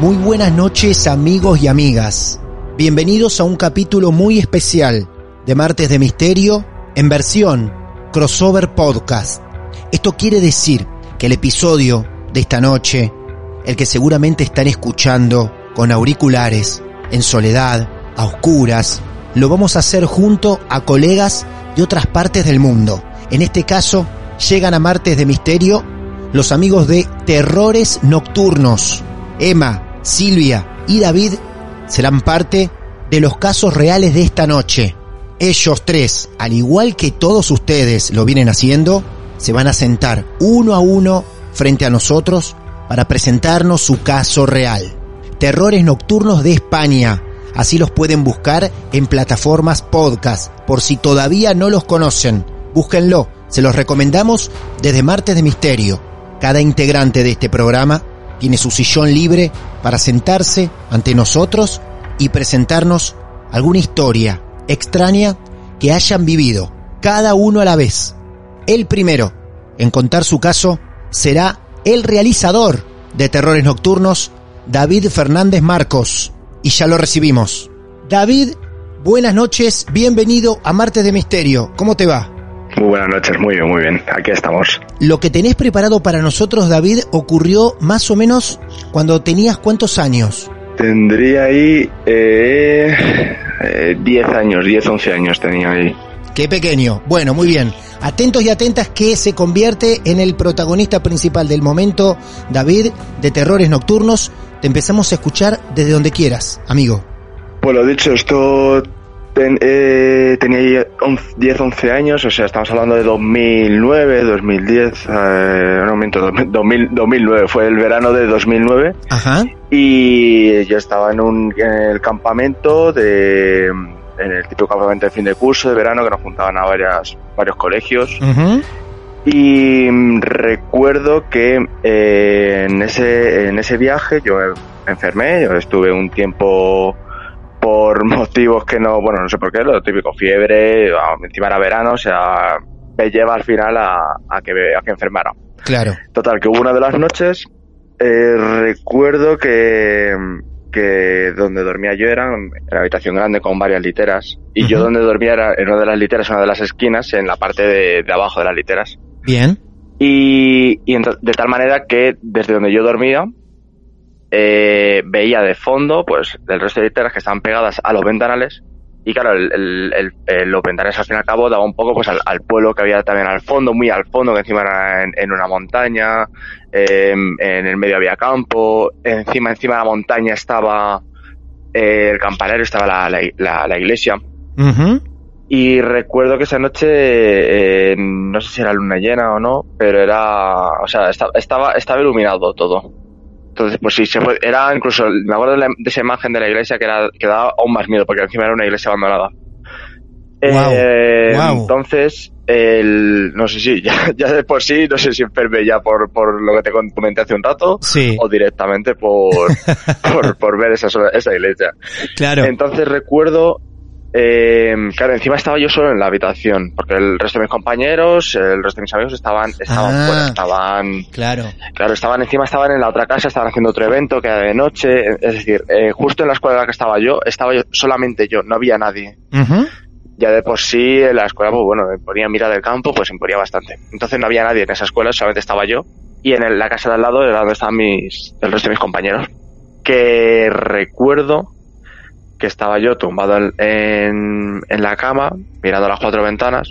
Muy buenas noches amigos y amigas. Bienvenidos a un capítulo muy especial de Martes de Misterio en versión crossover podcast. Esto quiere decir que el episodio de esta noche, el que seguramente están escuchando con auriculares, en soledad, a oscuras, lo vamos a hacer junto a colegas de otras partes del mundo. En este caso, llegan a Martes de Misterio los amigos de Terrores Nocturnos. Emma, Silvia y David serán parte de los casos reales de esta noche. Ellos tres, al igual que todos ustedes lo vienen haciendo, se van a sentar uno a uno frente a nosotros para presentarnos su caso real. Terrores Nocturnos de España. Así los pueden buscar en plataformas podcast, por si todavía no los conocen. Búsquenlo, se los recomendamos desde Martes de Misterio. Cada integrante de este programa tiene su sillón libre para sentarse ante nosotros y presentarnos alguna historia extraña que hayan vivido, cada uno a la vez. El primero en contar su caso será el realizador de Terrores Nocturnos, David Fernández Marcos. Y ya lo recibimos. David, buenas noches, bienvenido a Martes de Misterio. ¿Cómo te va? Muy buenas noches, muy bien, muy bien. Aquí estamos. Lo que tenés preparado para nosotros, David, ocurrió más o menos cuando tenías cuántos años. Tendría ahí 10 eh, 10 años, 10, 11 años tenía ahí. Qué pequeño. Bueno, muy bien. Atentos y atentas que se convierte en el protagonista principal del momento, David, de Terrores Nocturnos. Te empezamos a escuchar desde donde quieras, amigo. Lo dicho, esto ten- eh, tenía ahí 11 10, 11 años, o sea, estamos hablando de 2009, 2010, eh, no miento, 2000, 2009, fue el verano de 2009 Ajá. y yo estaba en, un, en el campamento de en el típico campamento de fin de curso de verano que nos juntaban a varias, varios colegios Ujú. y mm, recuerdo que eh, en ese en ese viaje yo me enfermé yo estuve un tiempo por motivos que no bueno no sé por qué lo típico fiebre encima era verano o sea me lleva al final a, a que a que enfermara Claro. Total, que hubo una de las noches, eh, recuerdo que, que donde dormía yo era en la habitación grande con varias literas, y yo donde dormía era en una de las literas, en una de las esquinas, en la parte de, de abajo de las literas. Bien. Y, y de tal manera que desde donde yo dormía, eh, veía de fondo, pues, el resto de literas que estaban pegadas a los ventanales, y claro, el, el- el- eh, los ventanales al fin y al cabo daba un poco pues al, al pueblo que había también al fondo, muy al fondo, que encima era en, en una montaña, eh, en el medio había campo, encima, encima de la montaña estaba eh, el campanario, estaba la, la, la- la iglesia. Y recuerdo que esa noche, eh, no sé si era luna llena o no, pero era, o sea, esta- estaba, estaba iluminado todo. Entonces, pues sí, se fue, era incluso, me acuerdo de, la- de esa imagen de la iglesia que, era, que daba aún más miedo, porque encima era una iglesia abandonada. Guau, Eh. Entonces, el, no sé si, ya, ya de por sí, no sé si enfermé ya por, por lo que te comenté hace un rato, Sí. o directamente por, por, por ver esa, esa iglesia. Claro. Entonces recuerdo, eh, claro, encima estaba yo solo en la habitación, porque el resto de mis compañeros, el resto de mis amigos estaban, estaban Ah. fuera, estaban, Claro. claro, estaban encima, estaban en la otra casa, estaban haciendo otro evento que era de noche, es decir, eh, justo en la escuela en la que estaba yo, estaba yo, solamente yo, no había nadie. Ya de por sí, en la escuela, pues bueno, me ponía a mirar el campo, pues me ponía bastante. Entonces no había nadie en esa escuela, solamente estaba yo. Y en el- la casa de al lado era donde estaban mis, el resto de mis compañeros. Que recuerdo que estaba yo tumbado en, en, en la cama, mirando las cuatro ventanas.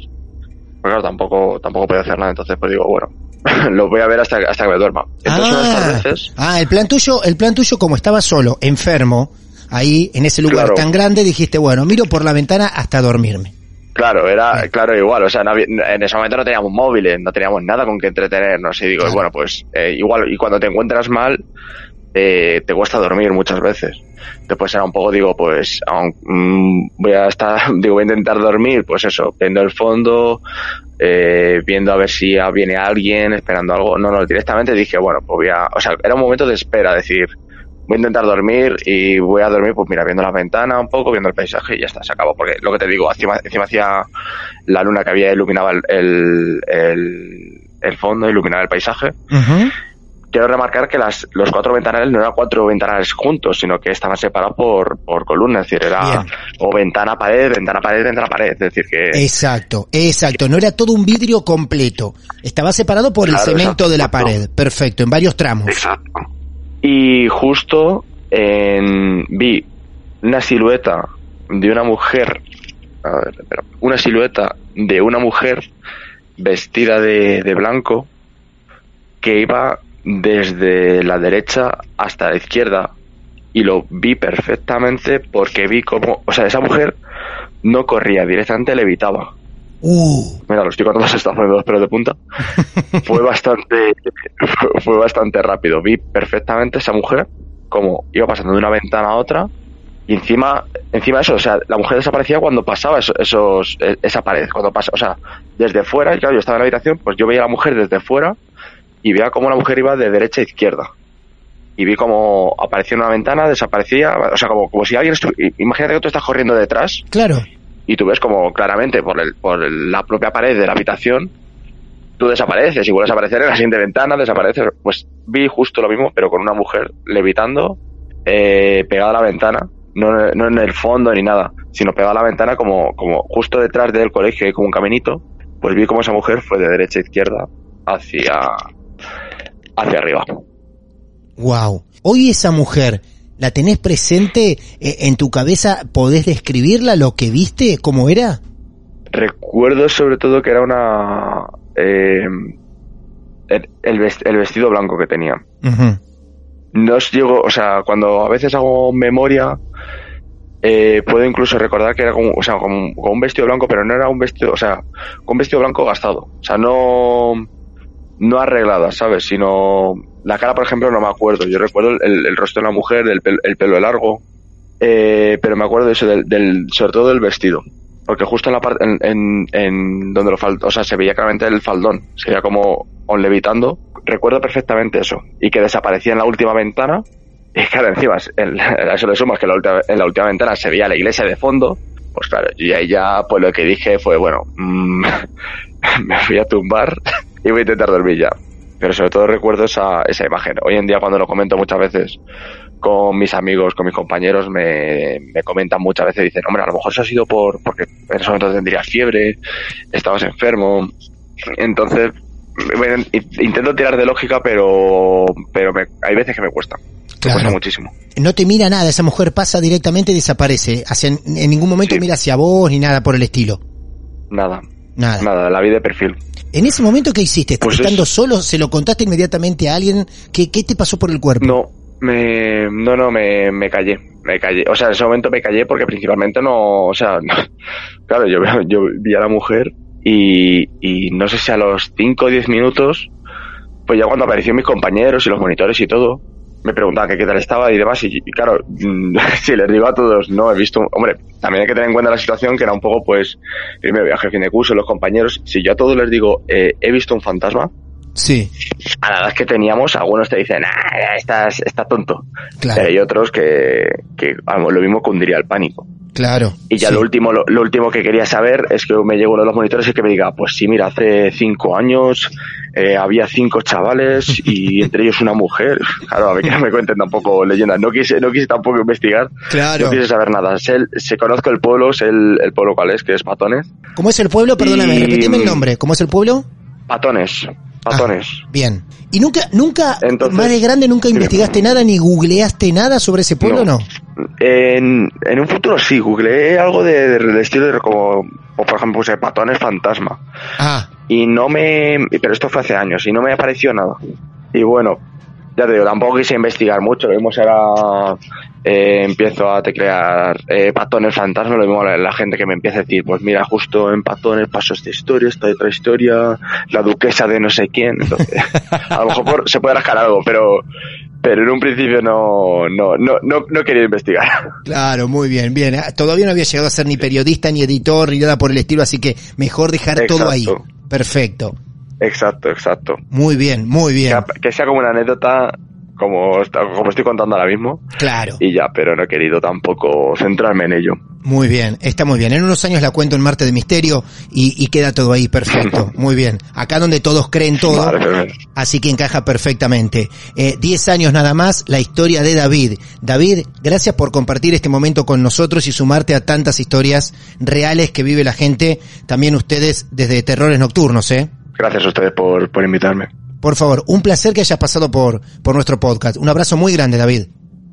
Pero claro, tampoco, tampoco podía hacer nada, entonces pues digo, bueno, lo voy a ver hasta, hasta que me duerma. Entonces Ah, estas veces, ah, el plan tuyo, el plan tuyo como estaba solo, enfermo, ahí en ese lugar Claro. tan grande, dijiste, bueno, miro por la ventana hasta dormirme. Claro, era, claro, igual, o sea, no había- en ese momento no teníamos móviles, no teníamos nada con que entretenernos, y digo, Claro. bueno, pues, eh, igual, y cuando te encuentras mal, eh, te cuesta dormir muchas veces. Después era un poco, digo, pues, aun- mm, voy a estar, digo, voy a intentar dormir, pues eso, viendo el fondo, eh, viendo a ver si viene alguien, esperando algo. No, no, directamente dije, bueno, pues voy a, o sea, era un momento de espera, decir, voy a intentar dormir y voy a dormir, pues mira, viendo la ventana un poco, viendo el paisaje y ya está, se acabó. Porque lo que te digo, encima, encima hacía la luna que había iluminaba el, el, el, fondo, iluminaba el paisaje. Quiero remarcar que las, los cuatro ventanales no eran cuatro ventanales juntos, sino que estaban separados por, por columnas, es decir, era Bien. o ventana, pared, ventana, pared, ventana, pared. Es decir, que Exacto, exacto. No era todo un vidrio completo. Estaba separado por el cemento exacto, de la pared. Perfecto, en varios tramos. Exacto. Y justo en, vi una silueta de una mujer, a ver, espera, una silueta de una mujer vestida de, de blanco que iba desde la derecha hasta la izquierda y lo vi perfectamente porque vi como, o sea, esa mujer no corría, directamente levitaba. Uh, Mira, lo estoy contando, se está poniendo los pelos de punta. fue bastante, fue, bastante rápido. Vi perfectamente esa mujer como iba pasando de una ventana a otra y encima, encima de eso, o sea, la mujer desaparecía cuando pasaba eso- esos, e- esa pared, cuando pasa, o sea, desde fuera, y claro, yo estaba en la habitación, pues yo veía a la mujer desde fuera y veía cómo la mujer iba de derecha a izquierda. Y vi como aparecía en una ventana, desaparecía, o sea, como, como si alguien estu- imagínate que tú estás corriendo detrás claro. y tú ves como claramente por, el, por el- la propia pared de la habitación, tú desapareces y vuelves a aparecer en la siguiente ventana, desapareces. Pues vi justo lo mismo, pero con una mujer levitando, eh, pegada a la ventana, no, no en el fondo ni nada, sino pegada a la ventana como, como justo detrás del colegio, como un caminito, pues vi como esa mujer fue de derecha a izquierda hacia, hacia arriba. Wow. Hoy esa mujer, ¿la tenés presente eh, en tu cabeza? ¿Podés describirla, lo que viste, cómo era? Recuerdo sobre todo que era una... eh, el, el vest- el vestido blanco que tenía. No os llego, o sea, cuando a veces hago memoria, eh, puedo incluso recordar que era como, o sea, como, como un vestido blanco, pero no era un vestido, o sea, con un vestido blanco gastado. O sea, no, no arreglada, ¿sabes? Sino la cara, por ejemplo, no me acuerdo. Yo recuerdo el, rostro de la mujer, el, el pelo largo, eh, pero me acuerdo de eso, del, del, sobre todo del vestido. Porque justo en la parte, en, donde lo faltó, o sea, se veía claramente el faldón, se veía como on levitando. Recuerdo perfectamente eso. Y que desaparecía en la última ventana. Y claro, encima, a eso le sumas que en la, última, en la última ventana se veía la iglesia de fondo. Pues claro, y ahí ya, pues lo que dije fue, bueno, mm, me fui a tumbar y voy a intentar dormir ya. Pero sobre todo recuerdo esa, esa imagen. Hoy en día cuando lo comento muchas veces con mis amigos, con mis compañeros, me, me comentan muchas veces, dicen, hombre, a lo mejor eso ha sido por, porque en ese momento tendrías fiebre, estabas enfermo. Entonces, bueno, intento tirar de lógica, pero, pero me- hay veces que me cuesta. Me Claro. cuesta muchísimo. No te mira nada, esa mujer pasa directamente y desaparece. Hacia, en ningún momento Sí. mira hacia vos ni nada por el estilo. Nada, Nada. nada, la vi de perfil. En ese momento, ¿qué hiciste? Pues Estando es- solo, ¿se lo contaste inmediatamente a alguien? ¿Qué, qué te pasó por el cuerpo? No, me, no, no, me, me callé, me callé. O sea, en ese momento me callé porque principalmente no, o sea, no- claro, yo, yo vi a la mujer y, y no sé si a los 5 o 10 minutos, pues ya cuando aparecieron mis compañeros y los monitores y todo, me preguntaban que qué tal estaba y demás. Y, y claro, mm, si les digo a todos, no he visto. Hombre, también hay que tener en cuenta la situación que era un poco, pues, primero viaje a fin de curso, los compañeros. Si yo a todos les digo, eh, he visto un fantasma, Sí, a la edad que teníamos, algunos te dicen, ah, estás, está tonto. Claro. Pero hay otros que, que vamos, lo mismo cundiría el pánico. claro. Y ya sí. lo último, lo, lo último que quería saber es que me llegue uno de los monitores y que me diga, pues sí, mira, hace cinco años eh, había cinco chavales y entre ellos una mujer. Claro, a ver que no me cuenten tampoco leyendas. No quise, no quise tampoco investigar. Claro. No quise saber nada. Sé, sé- conozco el pueblo, sé el, el pueblo cuál es, que es Patones. ¿Cómo es el pueblo? Perdóname, Y- repíteme el nombre. ¿Cómo es el pueblo? Patones. Patones. Bien. ¿Y nunca, nunca, Entonces- más de grande, nunca investigaste nada ni googleaste nada sobre ese pueblo, no? En, en un futuro sí, googleé algo de, de- estilo de como, o por ejemplo, puse Patones Fantasma. Ah, y no me pero esto fue hace años y no me apareció nada y bueno ya te digo tampoco quise investigar mucho lo mismo será eh, empiezo a teclear eh, patones fantasma lo mismo la, la gente que me empieza a decir pues mira justo en patones pasó esta historia esta otra historia la duquesa de no sé quién entonces a lo mejor por- se puede rascar algo pero pero en un principio no no no no, no quería investigar claro, muy bien, bien. Ah, Todavía no había llegado a ser ni periodista, ni editor, ni nada por el estilo, así que mejor dejar todo ahí. Perfecto. exacto exacto Muy bien, muy bien. que, que sea como una anécdota como, como estoy contando ahora mismo Claro. y ya, pero no he querido tampoco centrarme en ello. Muy bien, está muy bien. En unos años la cuento en Marte de Misterio y, y queda todo ahí perfecto. Muy bien. Acá donde todos creen todo, así que encaja perfectamente. Eh, Diez años nada más, la historia de David. David, gracias por compartir este momento con nosotros y sumarte a tantas historias reales que vive la gente, también ustedes desde Terrores Nocturnos, ¿eh? Gracias a ustedes por, por invitarme. Por favor, un placer que hayas pasado por, por nuestro podcast. Un abrazo muy grande, David.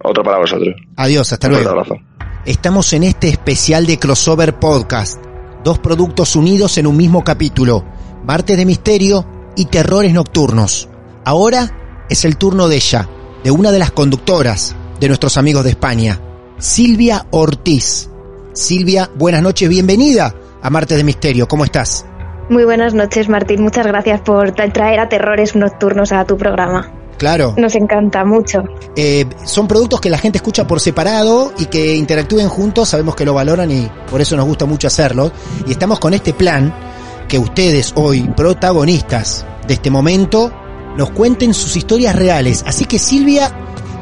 Otro para vosotros. Adiós, hasta Un fuerte luego. abrazo. Estamos en este especial de Crossover Podcast. Dos productos unidos en un mismo capítulo. Martes de Misterio y Terrores Nocturnos. Ahora es el turno de ella, de una de las conductoras de nuestros amigos de España, Silvia Ortiz. Silvia, buenas noches, bienvenida a Martes de Misterio. ¿Cómo estás? Muy buenas noches, Martín. Muchas gracias por tra- traer a Terrores Nocturnos a tu programa. Claro. Nos encanta mucho. Eh, son productos que la gente escucha por separado y que interactúen juntos, sabemos que lo valoran y por eso nos gusta mucho hacerlo. Y estamos con este plan que ustedes hoy, protagonistas de este momento, nos cuenten sus historias reales. Así que Silvia,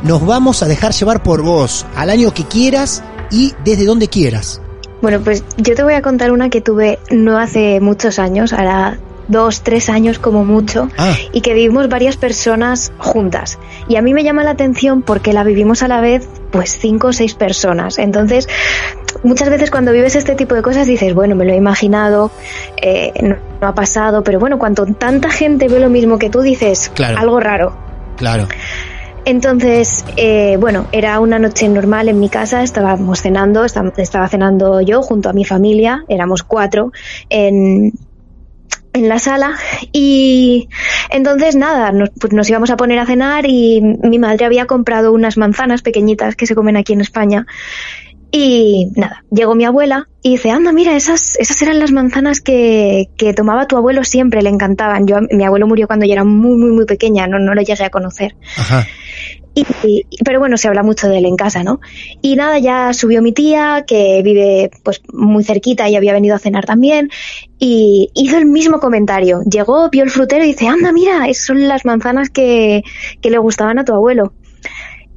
nos vamos a dejar llevar por vos al año que quieras y desde donde quieras. Bueno, pues yo te voy a contar una que tuve no hace muchos años, ahora dos, tres años como mucho, Ah, y que vivimos varias personas juntas. Y a mí me llama la atención porque la vivimos a la vez, pues cinco o seis personas. Entonces, muchas veces cuando vives este tipo de cosas dices, bueno, me lo he imaginado, eh, no, no ha pasado, pero bueno, cuando tanta gente ve lo mismo que tú dices, Claro. algo raro. claro. Entonces, eh, bueno, era una noche normal en mi casa, estábamos cenando, esta- estaba cenando yo junto a mi familia, éramos cuatro en, en la sala y entonces nada, nos, pues nos íbamos a poner a cenar y mi madre había comprado unas manzanas pequeñitas que se comen aquí en España y nada, llegó mi abuela y dice, anda, mira, esas, esas eran las manzanas que, que tomaba tu abuelo siempre, le encantaban. Yo, mi abuelo murió cuando yo era muy, muy, muy pequeña, no, no lo llegué a conocer. Ajá. Y, y- pero bueno, se habla mucho de él en casa, ¿no? Y nada, ya subió mi tía, que vive pues muy cerquita y había venido a cenar también, y hizo el mismo comentario. Llegó, vio el frutero y dice, anda, mira, esas son las manzanas que, que le gustaban a tu abuelo.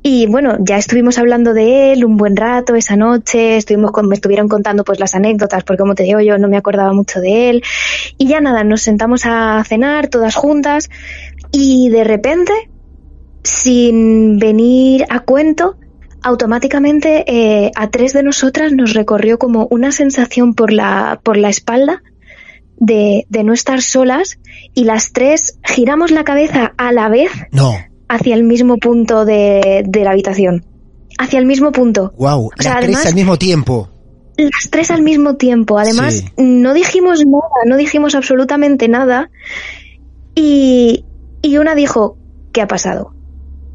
Y bueno, ya estuvimos hablando de él un buen rato esa noche, estuvimos con- me estuvieron contando pues las anécdotas, porque como te digo yo no me acordaba mucho de él. Y ya nada, nos sentamos a cenar todas juntas y de repente sin venir a cuento, automáticamente eh, a tres de nosotras nos recorrió como una sensación por la, por la espalda de, de no estar solas y las tres giramos la cabeza a la vez No. Hacia el mismo punto de, de la habitación. Hacia el mismo punto. Wow. O sea, Las tres al mismo tiempo. Las tres al mismo tiempo. Además, Sí. no dijimos nada, no dijimos absolutamente nada. Y, y una dijo, ¿qué ha pasado?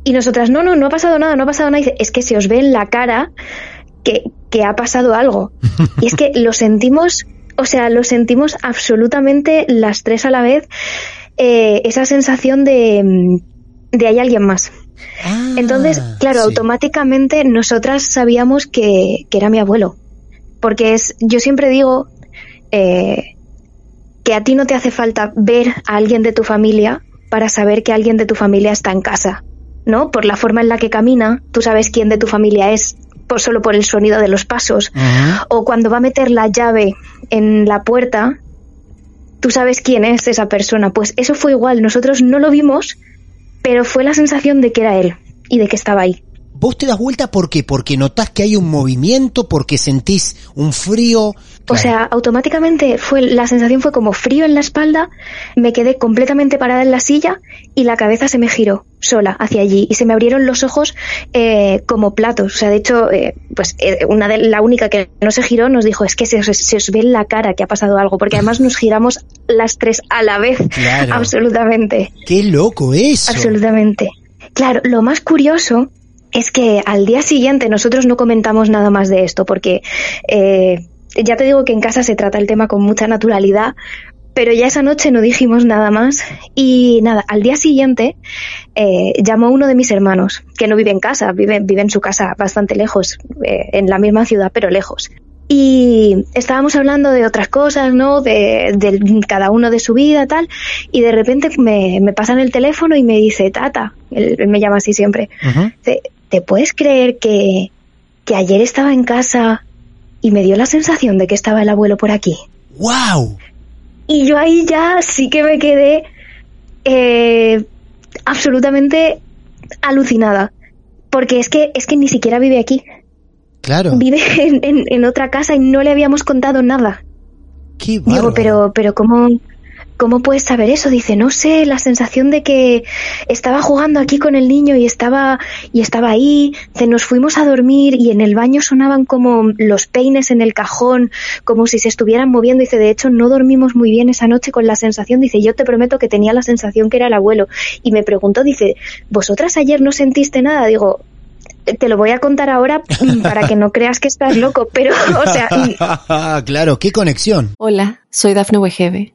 Y nosotras, no, no, no ha pasado nada, no ha pasado nada. Y dice, es que se os ve en la cara que, que ha pasado algo. Y es que lo sentimos, o sea, lo sentimos absolutamente las tres a la vez, eh, esa sensación de, de hay alguien más. Ah, Entonces, claro, sí. automáticamente nosotras sabíamos que, que era mi abuelo. Porque es, yo siempre digo eh, que a ti no te hace falta ver a alguien de tu familia para saber que alguien de tu familia está en casa, ¿no? Por la forma en la que camina, tú sabes quién de tu familia es, por solo por el sonido de los pasos. O cuando va a meter la llave en la puerta, tú sabes quién es esa persona. Pues eso fue igual, nosotros no lo vimos, pero fue la sensación de que era él y de que estaba ahí. ¿Vos te das vuelta por qué? ¿Porque notás que hay un movimiento? ¿Porque sentís un frío? O sea, automáticamente fue la sensación fue como frío en la espalda, me quedé completamente parada en la silla y la cabeza se me giró sola hacia allí y se me abrieron los ojos eh, como platos. O sea, de hecho, eh, pues eh, una de la única que no se giró nos dijo es que se, os- se os ve en la cara que ha pasado algo, porque además nos giramos las tres a la vez, Claro. absolutamente. ¡Qué loco eso! Absolutamente. Claro, lo más curioso es que al día siguiente nosotros no comentamos nada más de esto, porque eh, ya te digo que en casa se trata el tema con mucha naturalidad, pero ya esa noche no dijimos nada más. Y nada, al día siguiente eh, llamó uno de mis hermanos, que no vive en casa, vive, vive en su casa bastante lejos, eh, en la misma ciudad, pero lejos. Y estábamos hablando de otras cosas, ¿no? De, de cada uno de su vida, tal. Y de repente me, me pasan el teléfono y me dice, Tata, él, él me llama así siempre. ¿Te, te puedes creer que, que ayer estaba en casa y me dio la sensación de que estaba el abuelo por aquí? ¡Wow! Y yo ahí ya sí que me quedé eh, absolutamente alucinada. Porque es que, es que ni siquiera vive aquí. Claro. Vive en, en- en otra casa y no le habíamos contado nada. ¡Qué Digo, pero, pero ¿cómo, ¿cómo puedes saber eso? Dice, no sé, la sensación de que estaba jugando aquí con el niño y estaba, y estaba ahí, nos fuimos a dormir y en el baño sonaban como los peines en el cajón, como si se estuvieran moviendo. Dice, de hecho, no dormimos muy bien esa noche con la sensación. Dice, yo te prometo que tenía la sensación que era el abuelo. Y me preguntó, dice, ¿vosotras ayer no sentiste nada? Digo, te lo voy a contar ahora para que no creas que estás loco, pero, o sea, claro, qué conexión. Hola, soy Dafne Wegebe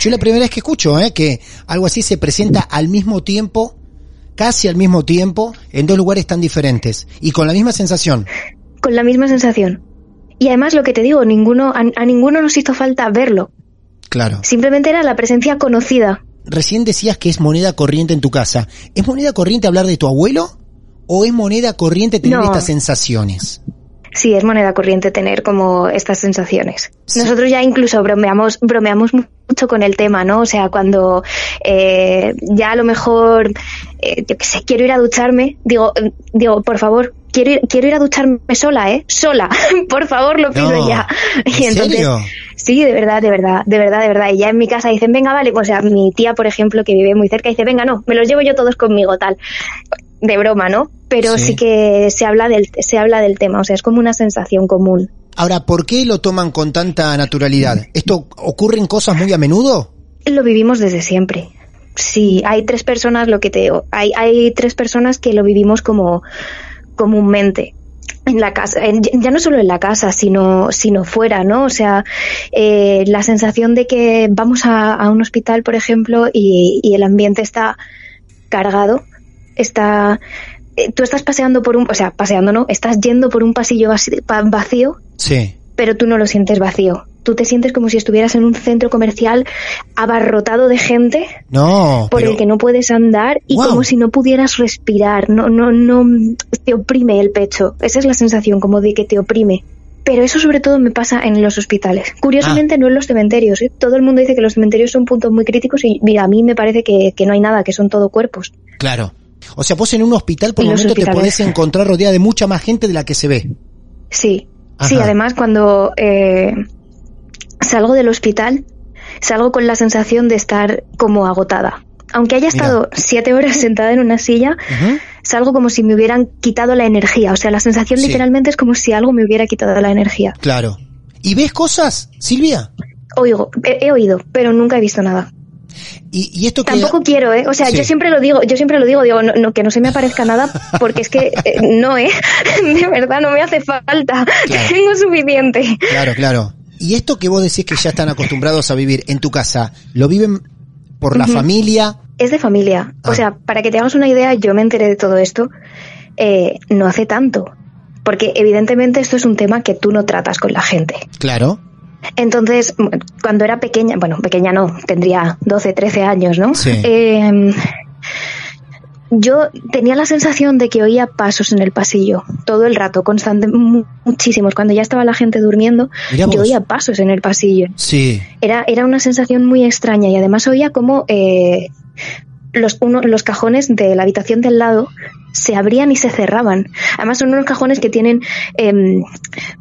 Yo la primera vez que escucho, ¿eh? Que algo así se presenta al mismo tiempo, casi al mismo tiempo, en dos lugares tan diferentes y con la misma sensación. con la misma sensación. Y además lo que te digo, ninguno, a, a ninguno nos hizo falta verlo. Claro. Simplemente era la presencia conocida. Recién decías que es moneda corriente en tu casa. ¿Es moneda corriente hablar de tu abuelo? ¿O es moneda corriente tener No. estas sensaciones? Sí, es moneda corriente tener como estas sensaciones. Sí. Nosotros ya incluso bromeamos, bromeamos mucho con el tema, ¿no? O sea, cuando eh, ya a lo mejor, eh, yo qué sé, quiero ir a ducharme, digo, eh, digo, por favor, quiero ir, quiero ir a ducharme sola, ¿eh? Sola, por favor, lo pido No, ya. ¿en serio? Sí, de verdad, de verdad, de verdad, de verdad. Y ya en mi casa dicen, venga, vale, o sea, mi tía, por ejemplo, que vive muy cerca, dice, venga, no, me los llevo yo todos conmigo, tal. De broma, ¿no? Pero Sí. sí, que se habla del, se habla del tema, o sea, es como una sensación común. Ahora, ¿por qué lo toman con tanta naturalidad? ¿Esto ocurren cosas muy a menudo? Lo vivimos desde siempre. Sí, hay tres personas, lo que te digo, hay, hay tres personas que lo vivimos como comúnmente en la casa, en- ya no solo en la casa, sino, sino fuera, ¿no? O sea, eh, la sensación de que vamos a, a un hospital, por ejemplo, y, y el ambiente está cargado, está, eh, tú estás paseando por un, o sea, paseando, ¿no? Estás yendo por un pasillo vacío, vacío Sí. pero tú no lo sientes vacío. Tú te sientes como si estuvieras en un centro comercial abarrotado de gente No, por pero el que no puedes andar y Wow. como si no pudieras respirar. No, no, no, te oprime el pecho. Esa es la sensación, como de que te oprime. Pero eso sobre todo me pasa en los hospitales. Ah. Curiosamente no en los cementerios. ¿eh? Todo el mundo dice que los cementerios son puntos muy críticos y mira, a mí me parece que, que no hay nada, que son todo cuerpos. claro. O sea, vos en un hospital por el momento te podés encontrar rodeada de mucha más gente de la que se ve. Sí, Ajá. sí, además cuando eh, salgo del hospital, salgo con la sensación de estar como agotada. Aunque haya Mira. estado siete horas sentada en una silla, salgo como si me hubieran quitado la energía. O sea, la sensación Sí. literalmente es como si algo me hubiera quitado la energía. Claro. ¿Y ves cosas, Silvia? Oigo, he, he oído, pero nunca he visto nada. Y, y esto que... Tampoco quiero, ¿eh? O sea, Sí. yo siempre lo digo, yo siempre lo digo, digo, no, no, que no se me aparezca nada, porque es que eh, no, ¿eh? De verdad, no me hace falta. Claro. Tengo suficiente. Claro, claro. Y esto que vos decís que ya están acostumbrados a vivir en tu casa, ¿lo viven por la familia? Es de familia. Ah. O sea, para que te hagas una idea, yo me enteré de todo esto eh, no hace tanto. Porque evidentemente esto es un tema que tú no tratas con la gente. Claro. Entonces, cuando era pequeña, bueno, pequeña no, tendría 12, 13 años, ¿no? Sí. Eh, yo tenía la sensación de que oía pasos en el pasillo todo el rato, constante, mu- muchísimos. Cuando ya estaba la gente durmiendo, yo oía pasos en el pasillo. Sí. Era, era una sensación muy extraña y además oía como eh, los, uno, los cajones de la habitación del lado se abrían y se cerraban. Además son unos cajones que tienen em,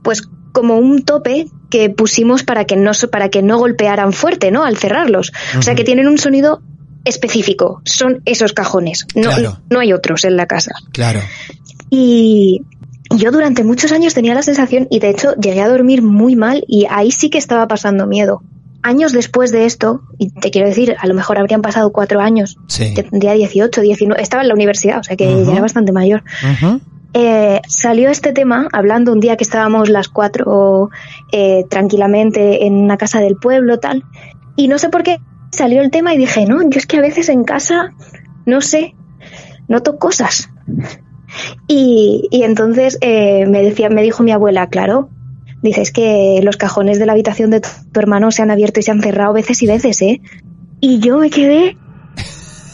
pues como un tope que pusimos para que no para que no golpearan fuerte, ¿no? Al cerrarlos. O sea que tienen un sonido específico. Son esos cajones. No, Claro. no hay otros en la casa. Claro. Y yo durante muchos años tenía la sensación, y de hecho llegué a dormir muy mal, y ahí sí que estaba pasando miedo. Años después de esto, y te quiero decir, a lo mejor habrían pasado cuatro años, Sí. tendría 18, 19, estaba en la universidad, o sea que ya era bastante mayor. Eh, salió este tema hablando un día que estábamos las cuatro eh, tranquilamente en una casa del pueblo, tal, y no sé por qué salió el tema y dije, no, yo es que a veces en casa, no sé, noto cosas. Y, y entonces eh, me decía, me dijo mi abuela, claro, dices que los cajones de la habitación de tu, tu hermano se han abierto y se han cerrado veces y veces, ¿eh? Y yo me quedé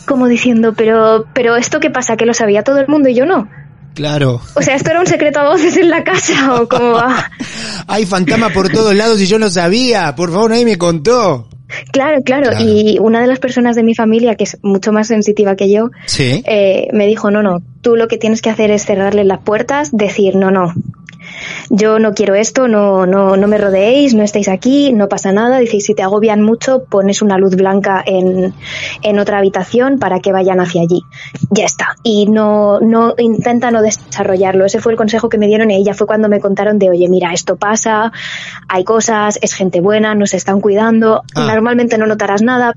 como diciendo, pero, pero esto qué pasa, que lo sabía todo el mundo y yo no. Claro. O sea, esto era un secreto a voces en la casa o cómo va. Hay fantasma por todos lados y yo no sabía. Por favor, nadie me contó. Claro, claro, Claro. Y una de las personas de mi familia, que es mucho más sensitiva que yo, Sí. eh, me dijo, no, no, tú lo que tienes que hacer es cerrarle las puertas, decir, no, no, yo no quiero esto, no, no, no me rodeéis, no estéis aquí, no pasa nada. Dice, si te agobian mucho, pones una luz blanca en, en otra habitación para que vayan hacia allí. Ya está. Y no, no, intenta no desarrollarlo. Ese fue el consejo que me dieron y ya fue cuando me contaron de, oye, mira, esto pasa, hay cosas, es gente buena, nos están cuidando. Ah. Normalmente no notarás nada,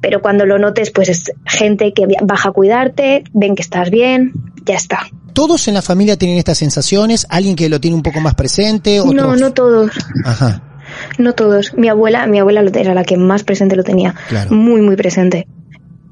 pero cuando lo notes, pues es gente que baja a cuidarte, ven que estás bien, ya está. ¿Todos en la familia tienen estas sensaciones? ¿Alguien que lo tiene un poco más presente? ¿Otros? No, no todos. Ajá. No todos. Mi abuela, mi abuela era la que más presente lo tenía. Claro. Muy, muy presente.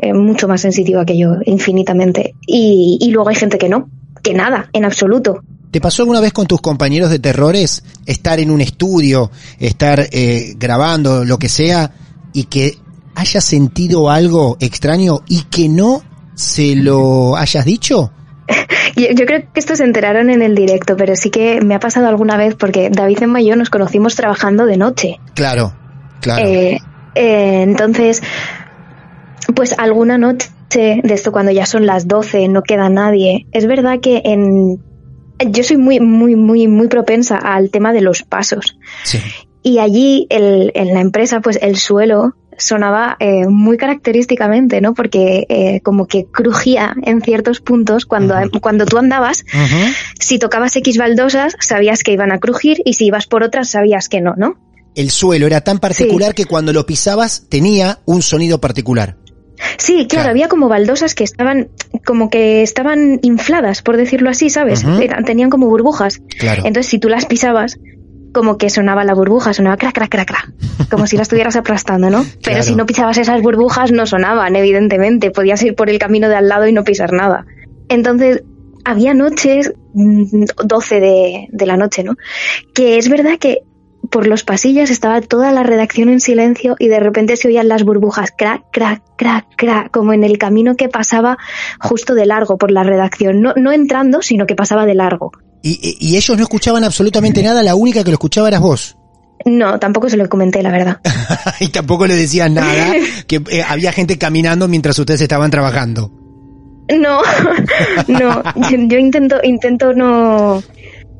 Eh, mucho más sensitiva que yo, infinitamente. Y, y luego hay gente que no, que nada, en absoluto. ¿Te pasó alguna vez con tus compañeros de terrores estar en un estudio, estar eh, grabando, lo que sea, y que hayas sentido algo extraño y que no se lo hayas dicho? Yo, yo creo que esto se enteraron en el directo, pero sí que me ha pasado alguna vez porque David Emma y yo nos conocimos trabajando de noche. Claro, claro. Eh, eh, entonces, pues alguna noche de esto cuando ya son las 12, no queda nadie. Es verdad que en yo soy muy muy muy muy propensa al tema de los pasos. sí. Y allí el- en la empresa pues el suelo sonaba eh, muy característicamente, ¿no? Porque eh, como que crujía en ciertos puntos cuando cuando tú andabas, si tocabas X baldosas sabías que iban a crujir y si ibas por otras sabías que no, ¿no? El suelo era tan particular que cuando lo pisabas tenía un sonido particular. Sí, claro, Claro. había como baldosas que estaban como que estaban infladas, por decirlo así, ¿sabes? Tenían como burbujas. Claro. Entonces, si tú las pisabas, como que sonaba la burbuja, sonaba crac, crac, crac, crac, como si la estuvieras aplastando, ¿no? Pero Claro. si no pisabas esas burbujas, no sonaban, evidentemente. Podías ir por el camino de al lado y no pisar nada. Entonces, había noches, mm, 12 de, de la noche, ¿no? Que es verdad que por los pasillos estaba toda la redacción en silencio y de repente se oían las burbujas crac, crac, crac, crac, como en el camino que pasaba justo de largo por la redacción. No, no entrando, sino que pasaba de largo. Y, ellos no escuchaban absolutamente nada, la única que lo escuchaba eras vos. No, tampoco se lo comenté, la verdad. y tampoco le decían nada, que eh, había gente caminando mientras ustedes estaban trabajando. No, no, yo, yo intento, intento no,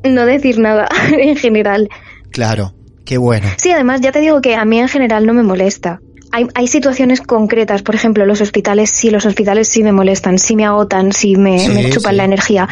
no decir nada en general. Claro, qué bueno. Sí, además ya te digo que a mí en general no me molesta. hay, hay situaciones concretas, por ejemplo, los hospitales, sí, los hospitales sí me molestan, sí me agotan, sí me, Sí, me chupan sí. la energía.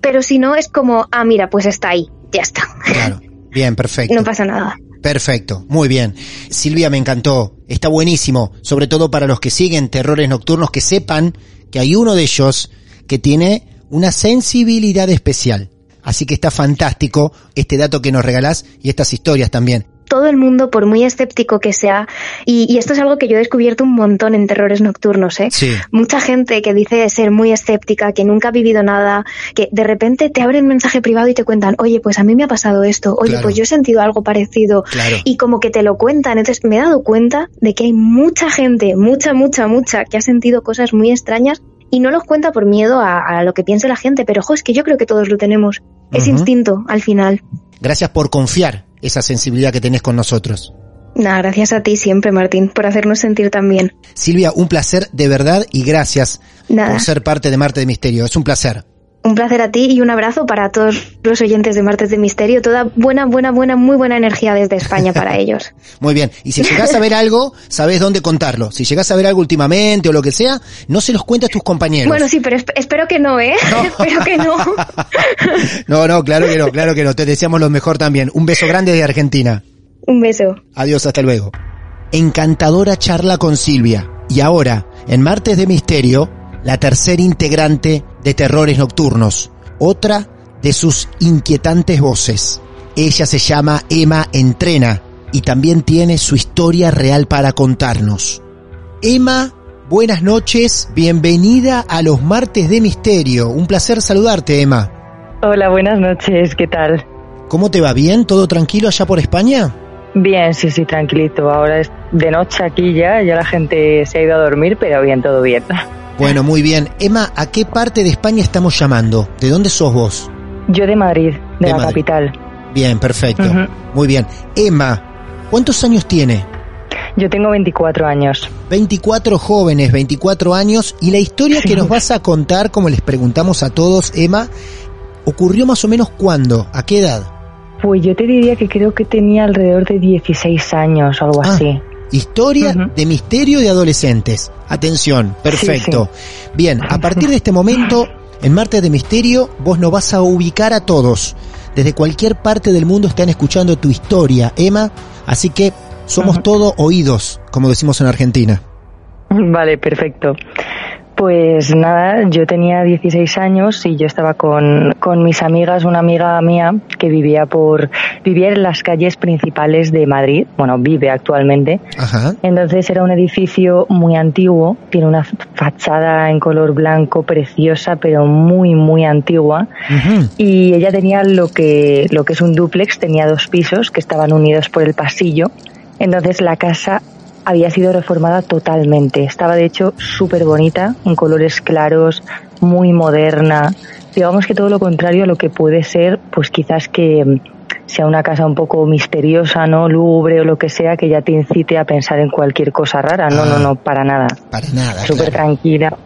Pero si no, es como, ah, mira, pues está ahí, ya está. Claro. Bien, perfecto. No pasa nada. Perfecto, muy bien. Silvia, me encantó. Está buenísimo, sobre todo para los que siguen terrores nocturnos, que sepan que hay uno de ellos que tiene una sensibilidad especial. Así que está fantástico este dato que nos regalás y estas historias también. Todo el mundo, por muy escéptico que sea, y, y esto es algo que yo he descubierto un montón en terrores nocturnos, ¿eh? Sí. Mucha gente que dice ser muy escéptica, que nunca ha vivido nada, que de repente te abren mensaje privado y te cuentan, oye, pues a mí me ha pasado esto, oye, Claro. pues yo he sentido algo parecido, Claro. y como que te lo cuentan. Entonces me he dado cuenta de que hay mucha gente, mucha, mucha, mucha, que ha sentido cosas muy extrañas y no los cuenta por miedo a, a lo que piense la gente, pero ojo, es que yo creo que todos lo tenemos. Es instinto al final. Gracias por confiar esa sensibilidad que tenés con nosotros. Nada, gracias a ti siempre, Martín, por hacernos sentir tan bien. Silvia, un placer de verdad y gracias Nada. por ser parte de Marte de Misterio. Es un placer. Un placer a ti y un abrazo para todos los oyentes de Martes de Misterio. Toda buena, buena, buena, muy buena energía desde España para ellos. Muy bien. Y si llegás a ver algo, sabés dónde contarlo. Si llegás a ver algo últimamente o lo que sea, no se los cuentes a tus compañeros. Bueno, sí, pero esp- espero que no, ¿eh? espero que no. No, no, claro que no, claro que no. Te deseamos lo mejor también. Un beso grande de Argentina. Un beso. Adiós, hasta luego. Encantadora charla con Silvia. Y ahora, en Martes de Misterio, la tercera integrante de Terrores Nocturnos. Otra de sus inquietantes voces. Ella se llama Emma Entrena y también tiene su historia real para contarnos. Emma, buenas noches, bienvenida a los Martes de Misterio. Un placer saludarte, Emma. Hola, buenas noches, ¿qué tal? ¿Cómo te va? ¿Bien? ¿Todo tranquilo allá por España? Bien, sí, sí, tranquilito. Ahora es de noche aquí ya, ya la gente se ha ido a dormir, pero bien, todo bien. Bueno, muy bien. Emma, ¿a qué parte de España estamos llamando? ¿De dónde sos vos? Yo de Madrid, de, De la Madrid. capital. Bien, perfecto. Muy bien. Emma, ¿cuántos años tiene? Yo tengo 24 años. 24 jóvenes, 24 años, y la historia que nos vas a contar, como les preguntamos a todos, Emma, ocurrió más o menos cuándo, a qué edad. Pues yo te diría que creo que tenía alrededor de 16 años o algo Ah, así. Historia de misterio de adolescentes. Atención, perfecto. Bien, a partir de este momento, en Martes de Misterio, vos nos vas a ubicar a todos. Desde cualquier parte del mundo están escuchando tu historia, Emma, así que somos Ujú. todo oídos, como decimos en Argentina. Vale, perfecto. Pues nada, yo tenía 16 años y yo estaba con, con mis amigas, una amiga mía que vivía por vivía en las calles principales de Madrid, bueno, vive actualmente. Ajá. Entonces era un edificio muy antiguo, tiene una fachada en color blanco preciosa, pero muy muy antigua. Y ella tenía lo que lo que es un dúplex, tenía dos pisos que estaban unidos por el pasillo. Entonces la casa había sido reformada totalmente. Estaba de hecho súper bonita, en colores claros, muy moderna. Digamos que todo lo contrario a lo que puede ser, pues quizás que sea una casa un poco misteriosa, ¿no? Lúgubre o lo que sea, que ya te incite a pensar en cualquier cosa rara. No, Ah. no, no, para nada. Para nada. Súper claro. tranquila.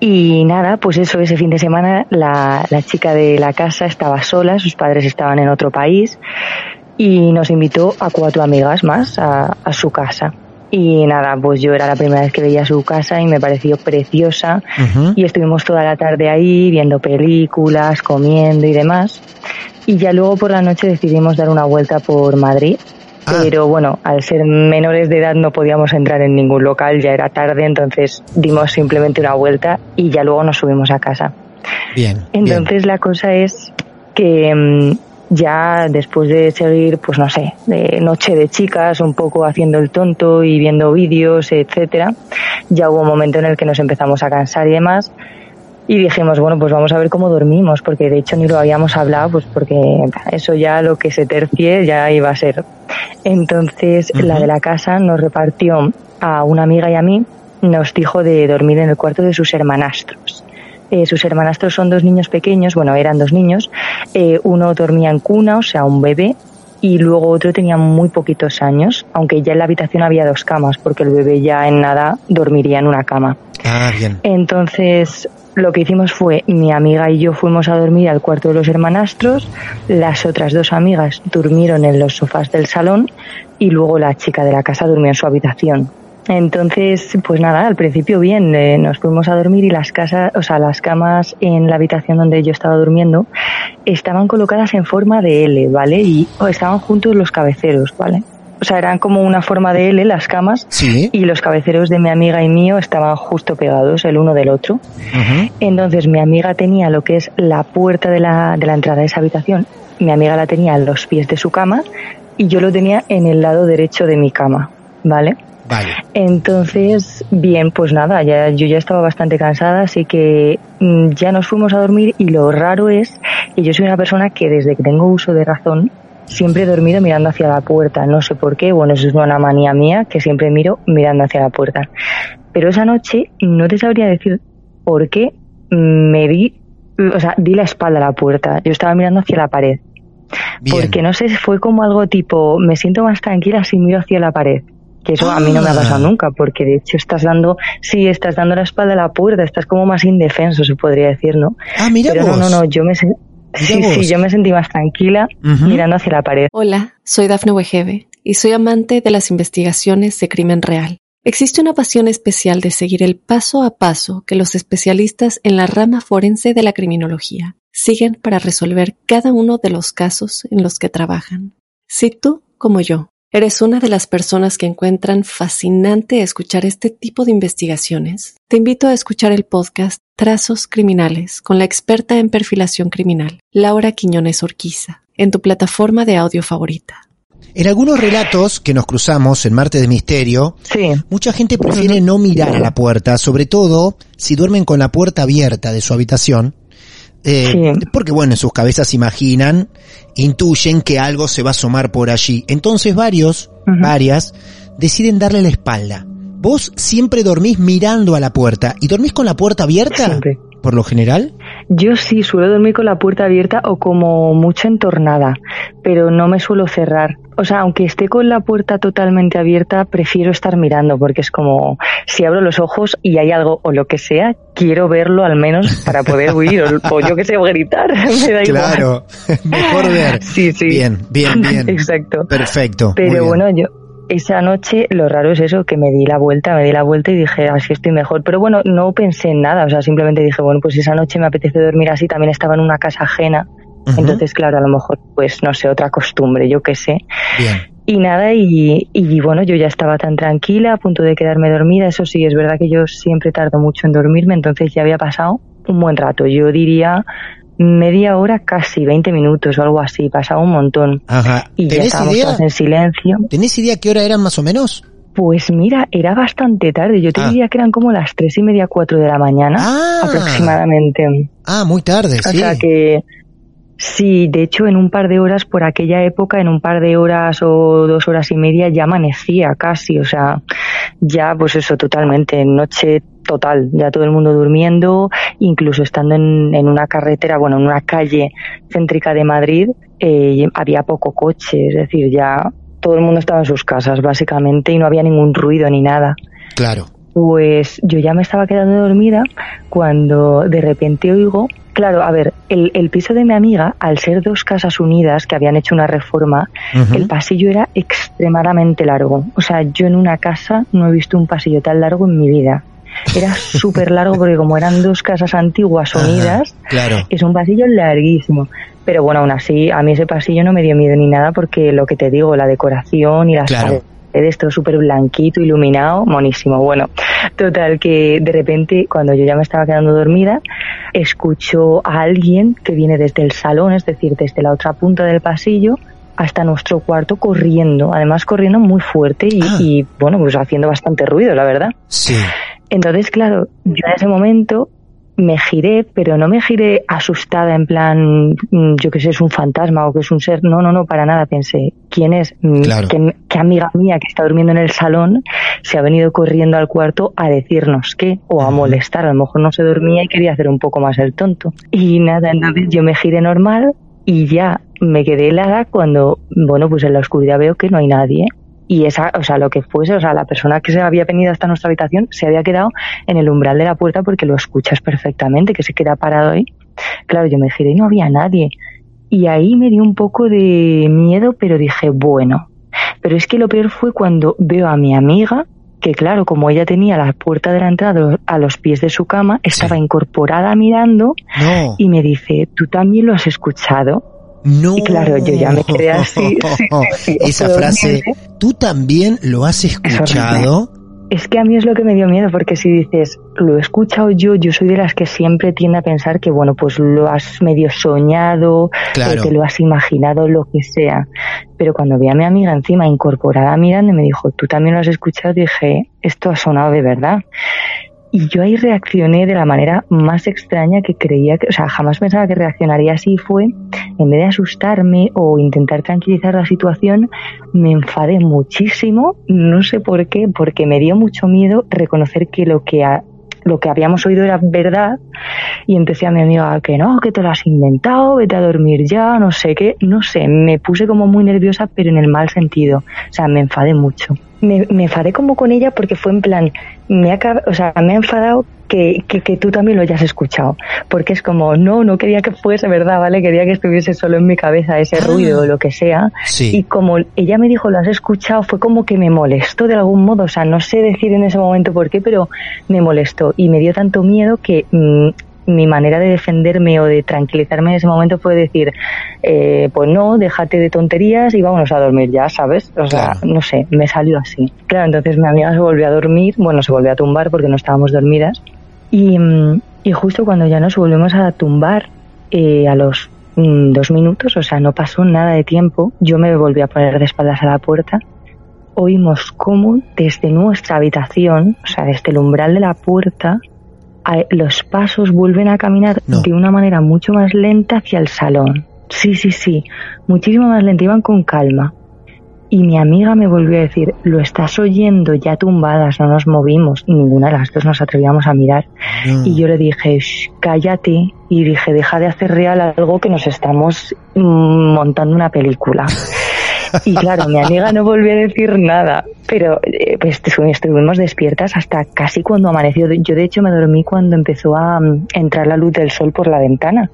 Y nada, pues eso, ese fin de semana la, la chica de la casa estaba sola, sus padres estaban en otro país y nos invitó a cuatro amigas más a, a su casa. Y nada, pues yo era la primera vez que veía su casa y me pareció preciosa y estuvimos toda la tarde ahí viendo películas, comiendo y demás. Y ya luego por la noche decidimos dar una vuelta por Madrid. Ah. Pero bueno, al ser menores de edad no podíamos entrar en ningún local, ya era tarde, entonces dimos simplemente una vuelta y ya luego nos subimos a casa. Bien. bien. Entonces la cosa es que mm, ya después de seguir, pues no sé, de noche de chicas, un poco haciendo el tonto y viendo vídeos, etcétera, ya hubo un momento en el que nos empezamos a cansar y demás. Y dijimos, bueno, pues vamos a ver cómo dormimos, porque de hecho ni lo habíamos hablado, pues porque eso ya lo que se tercie ya iba a ser. Entonces la de la casa nos repartió a una amiga y a mí, nos dijo de dormir en el cuarto de sus hermanastros. Eh, sus hermanastros son dos niños pequeños, bueno, eran dos niños. Eh, uno dormía en cuna, o sea, un bebé, y luego otro tenía muy poquitos años, aunque ya en la habitación había dos camas, porque el bebé ya en nada dormiría en una cama. Ah, bien. Entonces, lo que hicimos fue mi amiga y yo fuimos a dormir al cuarto de los hermanastros, las otras dos amigas durmieron en los sofás del salón y luego la chica de la casa durmió en su habitación. Entonces, pues nada, al principio bien, eh, nos fuimos a dormir y las casas, o sea, las camas en la habitación donde yo estaba durmiendo estaban colocadas en forma de L, ¿vale? Y estaban juntos los cabeceros, ¿vale? O sea, eran como una forma de L las camas Sí. y los cabeceros de mi amiga y mío estaban justo pegados el uno del otro. Entonces mi amiga tenía lo que es la puerta de la, de la entrada de esa habitación, mi amiga la tenía en los pies de su cama y yo lo tenía en el lado derecho de mi cama, ¿vale? Vale. Entonces, bien, pues nada, ya, yo ya estaba bastante cansada, así que mm, ya nos fuimos a dormir y lo raro es que yo soy una persona que desde que tengo uso de razón siempre he dormido mirando hacia la puerta, no sé por qué, bueno, eso es una manía mía que siempre miro mirando hacia la puerta. Pero esa noche no te sabría decir por qué me di, o sea, di la espalda a la puerta, yo estaba mirando hacia la pared. Bien. Porque no sé, fue como algo tipo, me siento más tranquila si miro hacia la pared. Que eso a mí no me ha Ah. pasado nunca, porque de hecho estás dando, sí, estás dando la espalda a la puerta, estás como más indefenso, se podría decir, ¿no? Ah, mira Pero vos. no, no, no, yo me, sí, sí, yo me sentí más tranquila mirando hacia la pared. Hola, soy Dafne Wegebe y soy amante de las investigaciones de crimen real. Existe una pasión especial de seguir el paso a paso que los especialistas en la rama forense de la criminología siguen para resolver cada uno de los casos en los que trabajan. Si tú, como yo, eres una de las personas que encuentran fascinante escuchar este tipo de investigaciones, te invito a escuchar el podcast Trazos Criminales con la experta en perfilación criminal, Laura Quiñones Orquiza, en tu plataforma de audio favorita. En algunos relatos que nos cruzamos en Marte de Misterio, Sí, mucha gente prefiere no mirar a la puerta, sobre todo si duermen con la puerta abierta de su habitación. Eh, Sí. Porque bueno, en sus cabezas imaginan, intuyen que algo se va a asomar por allí. Entonces varios, varias, deciden darle la espalda. Vos siempre dormís mirando a la puerta. ¿Y dormís con la puerta abierta? Siempre. Por lo general. Yo sí suelo dormir con la puerta abierta o como mucho entornada, pero no me suelo cerrar. O sea, aunque esté con la puerta totalmente abierta, prefiero estar mirando porque es como si abro los ojos y hay algo o lo que sea, quiero verlo al menos para poder huir o, o yo que sé, o gritar. me da igual. Claro. Mejor ver. Sí, sí. Bien, bien, bien. Exacto. Perfecto. Pero bueno, yo esa noche lo raro es eso, que me di la vuelta, me di la vuelta y dije, así estoy mejor. Pero bueno, no pensé en nada, o sea, simplemente dije, bueno, pues esa noche me apetece dormir así, también estaba en una casa ajena. Entonces, claro, a lo mejor, pues no sé, otra costumbre, yo qué sé. Bien. Y nada, y, y bueno, yo ya estaba tan tranquila, a punto de quedarme dormida. Eso sí, es verdad que yo siempre tardo mucho en dormirme, entonces ya había pasado un buen rato. Yo diría media hora, casi 20 minutos o algo así, pasaba un montón. Ajá. Y ya ¿Tenés estábamos idea? en silencio. ¿Tenés idea qué hora eran más o menos? Pues mira, era bastante tarde. Yo te Ah. diría que eran como las tres y media, cuatro de la mañana, Ah. aproximadamente. Ah, muy tarde, O sí. sea que sí, de hecho, en un par de horas por aquella época, en un par de horas o dos horas y media ya amanecía casi. O sea, ya pues eso totalmente, noche total, ya todo el mundo durmiendo, incluso estando en, en una carretera, bueno, en una calle céntrica de Madrid, eh, había poco coche, es decir, ya todo el mundo estaba en sus casas básicamente y no había ningún ruido ni nada. Claro. Pues yo ya me estaba quedando dormida cuando de repente oigo, claro, a ver, el, el piso de mi amiga, al ser dos casas unidas que habían hecho una reforma, el pasillo era extremadamente largo. O sea, yo en una casa no he visto un pasillo tan largo en mi vida. Era súper largo porque como eran dos casas antiguas Ajá, unidas, Claro. es un pasillo larguísimo. Pero bueno, aún así, a mí ese pasillo no me dio miedo ni nada porque lo que te digo, la decoración y las Claro. paredes, todo súper blanquito, iluminado, monísimo. Bueno, total, que de repente, cuando yo ya me estaba quedando dormida, escucho a alguien que viene desde el salón, es decir, desde la otra punta del pasillo, hasta nuestro cuarto corriendo, además corriendo muy fuerte y, Ah. y, bueno, pues haciendo bastante ruido, la verdad. Sí. Entonces, claro, yo en ese momento me giré, pero no me giré asustada en plan, mm, yo que sé, es un fantasma o que es un ser. No, no, no, para nada. Pensé, ¿quién es? Mm, Claro. ¿Qué, qué amiga mía que está durmiendo en el salón se ha venido corriendo al cuarto a decirnos qué o a molestar? A lo mejor no se dormía y quería hacer un poco más el tonto. Y nada, entonces yo me giré normal y ya me quedé helada cuando, bueno, pues en la oscuridad veo que no hay nadie. Y esa, o sea, lo que fuese, o sea, la persona que se había venido hasta nuestra habitación se había quedado en el umbral de la puerta porque lo escuchas perfectamente, que se queda parado ahí. Claro, yo me giré y no había nadie. Y ahí me dio un poco de miedo, pero dije, bueno. Pero es que lo peor fue cuando veo a mi amiga, que claro, como ella tenía la puerta de la entrada a los pies de su cama, estaba incorporada mirando y me dice, ¿tú también lo has escuchado? No. Y claro, yo ya me quedé así. Esa frase, ¿tú también lo has escuchado? Es que a mí es lo que me dio miedo, porque si dices, lo he escuchado yo, yo soy de las que siempre tiende a pensar que, bueno, pues lo has medio soñado, que te lo has imaginado, lo que sea. Pero cuando vi a mi amiga encima incorporada mirando y me dijo, tú también lo has escuchado, dije, esto ha sonado de verdad. Y yo ahí reaccioné de la manera más extraña que creía que, o sea, jamás pensaba que reaccionaría así. Fue, en vez de asustarme o intentar tranquilizar la situación, me enfadé muchísimo. No sé por qué, porque me dio mucho miedo reconocer que lo que lo que habíamos oído era verdad y empecé a mi amiga que no, que te lo has inventado, vete a dormir ya, no sé qué, no sé, me puse como muy nerviosa pero en el mal sentido, o sea, me enfadé mucho me, me, enfadé como con ella porque fue en plan, me ha, o sea, me ha enfadado que, que, tú también lo hayas escuchado. Porque es como, no, no quería que fuese verdad, ¿vale? Quería que estuviese solo en mi cabeza ese ah. ruido o lo que sea. Y como ella me dijo, lo has escuchado, fue como que me molestó de algún modo. O sea, no sé decir en ese momento por qué, pero me molestó. Y me dio tanto miedo que mm, mi manera de defenderme o de tranquilizarme en ese momento fue decir, eh, pues no, déjate de tonterías y vámonos a dormir ya, ¿sabes? O sea, no sé, me salió así. Claro, entonces mi amiga se volvió a dormir, bueno, se volvió a tumbar porque no estábamos dormidas. Y, mm, y justo cuando ya nos volvimos a tumbar, eh, a los mm, dos minutos, o sea, no pasó nada de tiempo, yo me volví a poner de espaldas a la puerta oímos cómo desde nuestra habitación, o sea, desde el umbral de la puerta, los pasos vuelven a caminar de una manera mucho más lenta hacia el salón. Sí, sí, sí, muchísimo más lenta, iban con calma. Y mi amiga me volvió a decir, lo estás oyendo ya tumbadas, no nos movimos, ninguna de las dos nos atrevíamos a mirar. Y yo le dije, cállate, y dije, deja de hacer real algo que nos estamos mm, montando una película. Y claro, mi amiga no volvió a decir nada, pero eh, pues estuvimos despiertas hasta casi cuando amaneció. Yo de hecho me dormí cuando empezó a mm, entrar la luz del sol por la ventana,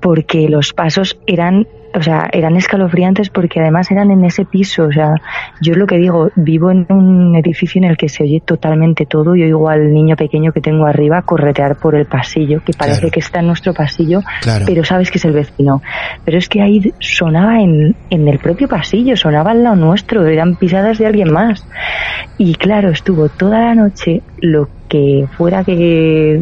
porque los pasos eran o sea, eran escalofriantes porque además eran en ese piso. O sea, yo lo que digo, vivo en un edificio en el que se oye totalmente todo. Yo oigo al niño pequeño que tengo arriba corretear por el pasillo, que parece que está en nuestro pasillo, pero sabes que es el vecino. Pero es que ahí sonaba en, en el propio pasillo, sonaba al lado nuestro, eran pisadas de alguien más. Y claro, estuvo toda la noche lo que fuera que